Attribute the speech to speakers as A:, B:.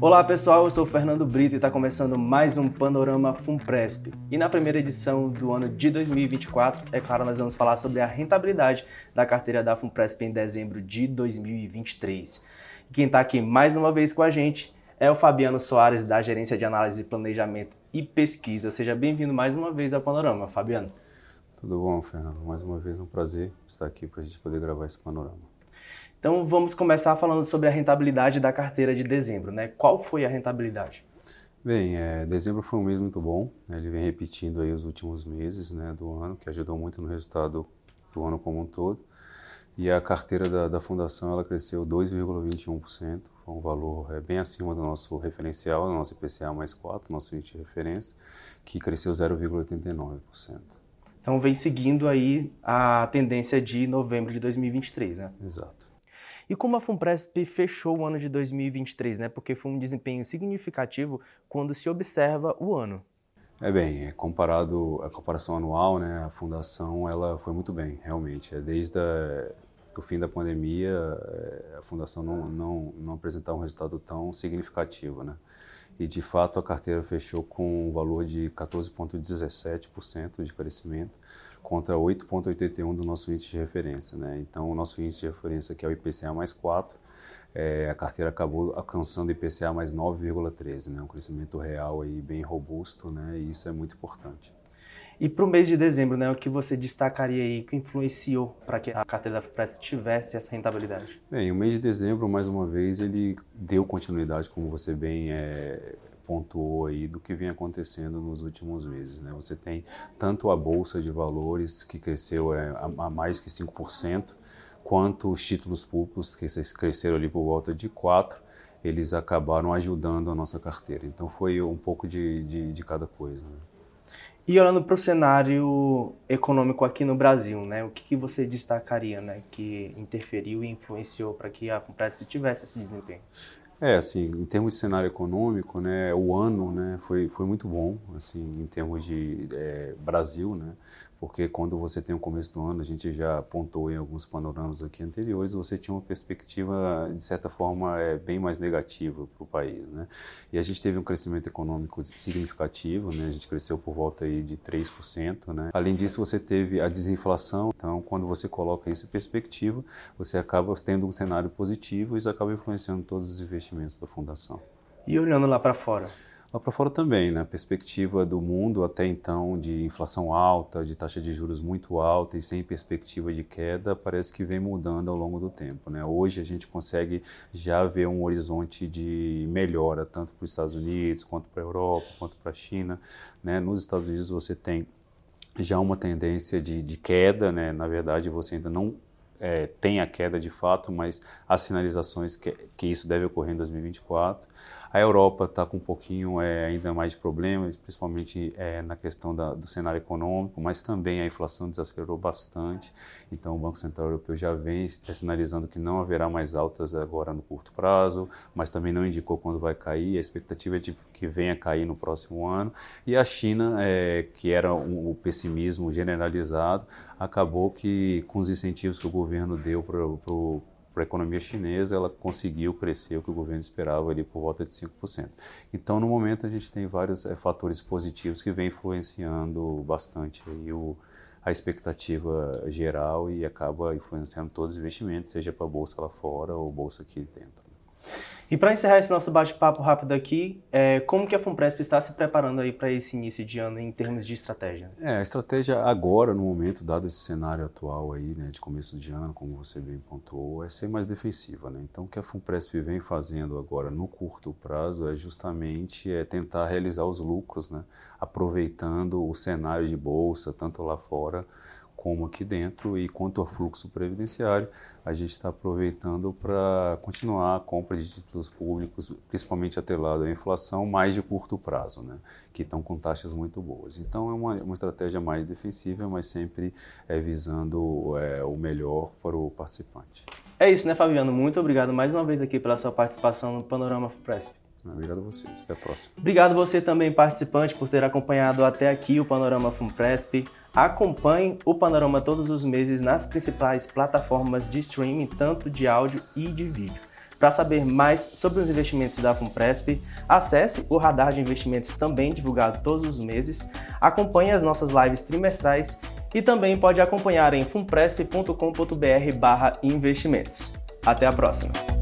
A: Olá pessoal, eu sou Fernando Brito e está começando mais um Panorama Funpresp. E na primeira edição do ano de 2024, é claro, nós vamos falar sobre a rentabilidade da carteira da Funpresp em dezembro de 2023. E quem está aqui mais uma vez com a gente é o Fabiano Soares, da Gerência de Análise, Planejamento e Pesquisa. Seja bem-vindo mais uma vez ao Panorama, Fabiano.
B: Tudo bom, Fernando? Mais uma vez um prazer estar aqui para a gente poder gravar esse panorama.
A: Então vamos começar falando sobre a rentabilidade da carteira de dezembro, né? Qual foi a rentabilidade?
B: Bem, é, dezembro foi um mês muito bom, né? ele vem repetindo aí os últimos meses né, do ano, que ajudou muito no resultado do ano como um todo. E a carteira da, da fundação ela cresceu 2,21%, foi um valor é, bem acima do nosso referencial, do nosso IPCA mais 4, nosso índice de referência, que cresceu 0,89%.
A: Então vem seguindo aí a tendência de novembro de 2023, né?
B: Exato.
A: E como a Funpresp fechou o ano de 2023, né? Porque foi um desempenho significativo quando se observa o ano.
B: É bem, é comparado a comparação anual, né? A fundação ela foi muito bem, realmente. É desde a, o fim da pandemia, é, a fundação não, não, não apresentava um resultado tão significativo, né? E de fato a carteira fechou com um valor de 14,17% de crescimento contra 8,81 do nosso índice de referência. Né? Então, o nosso índice de referência, que é o IPCA mais 4, é, a carteira acabou alcançando IPCA mais 9,13, né? um crescimento real aí bem robusto, né? e isso é muito importante.
A: E para o mês de dezembro, né, o que você destacaria aí que influenciou para que a carteira da FIPRES tivesse essa rentabilidade?
B: Bem, o mês de dezembro, mais uma vez, ele deu continuidade, como você bem é, pontuou aí do que vem acontecendo nos últimos meses. Né? Você tem tanto a bolsa de valores que cresceu é, a, mais que 5%, quanto os títulos públicos que cresceram ali por volta de 4%, eles acabaram ajudando a nossa carteira. Então foi um pouco de, de, de cada coisa. Né?
A: E olhando para o cenário econômico aqui no Brasil, né, o que, que você destacaria né, que interferiu e influenciou para que a FUNPRESP tivesse esse desempenho?
B: É, assim, em termos de cenário econômico, né, o ano, né, foi, foi muito bom, assim, em termos de é, Brasil, né, porque quando você tem o começo do ano, a gente já apontou em alguns panoramas aqui anteriores, você tinha uma perspectiva, de certa forma, é, bem mais negativa para o país, né, e a gente teve um crescimento econômico significativo, né, a gente cresceu por volta aí de 3%, né, além disso você teve a desinflação, então quando você coloca isso em perspectiva, você acaba tendo um cenário positivo e isso acaba influenciando todos os investimentos da fundação.
A: E olhando lá para fora?
B: Lá para fora também, né? A perspectiva do mundo até então de inflação alta, de taxa de juros muito alta e sem perspectiva de queda, parece que vem mudando ao longo do tempo, né? Hoje a gente consegue já ver um horizonte de melhora tanto para os Estados Unidos, quanto para a Europa, quanto para a China, né? Nos Estados Unidos você tem já uma tendência de, de queda, né? Na verdade você ainda não é, tem a queda de fato, mas as sinalizações que, que isso deve ocorrer em 2024. A Europa está com um pouquinho é, ainda mais de problemas, principalmente é, na questão da, do cenário econômico, mas também a inflação desacelerou bastante. Então, o Banco Central Europeu já vem é, sinalizando que não haverá mais altas agora no curto prazo, mas também não indicou quando vai cair. A expectativa é de que venha cair no próximo ano. E a China, é, que era um, o pessimismo generalizado, acabou que, com os incentivos que o governo deu para o para a economia chinesa, ela conseguiu crescer o que o governo esperava ali por volta de 5%. Então, no momento, a gente tem vários é, fatores positivos que vêm influenciando bastante aí o, a expectativa geral e acaba influenciando todos os investimentos, seja para a bolsa lá fora ou bolsa aqui dentro.
A: E para encerrar esse nosso bate-papo rápido aqui, é, como que a Funpresp está se preparando aí para esse início de ano em termos de estratégia?
B: É, a estratégia agora, no momento, dado esse cenário atual aí, né, de começo de ano, como você bem pontuou, é ser mais defensiva, né? Então, o que a Funpresp vem fazendo agora no curto prazo é justamente é tentar realizar os lucros, né, aproveitando o cenário de bolsa, tanto lá fora como aqui dentro e quanto ao fluxo previdenciário, a gente está aproveitando para continuar a compra de títulos públicos, principalmente atrelado à inflação, mais de curto prazo, né, que estão com taxas muito boas. Então é uma, uma estratégia mais defensiva, mas sempre é, visando é, o melhor para o participante.
A: É isso, né, Fabiano? Muito obrigado mais uma vez aqui pela sua participação no Panorama Presp.
B: Obrigado a vocês. Até a próxima.
A: Obrigado você também, participante, por ter acompanhado até aqui o Panorama Funpresp. Acompanhe o Panorama todos os meses nas principais plataformas de streaming, tanto de áudio e de vídeo. Para saber mais sobre os investimentos da FUNPRESP, acesse o radar de investimentos também divulgado todos os meses, acompanhe as nossas lives trimestrais e também pode acompanhar em funpresp.com.br/investimentos. Até a próxima!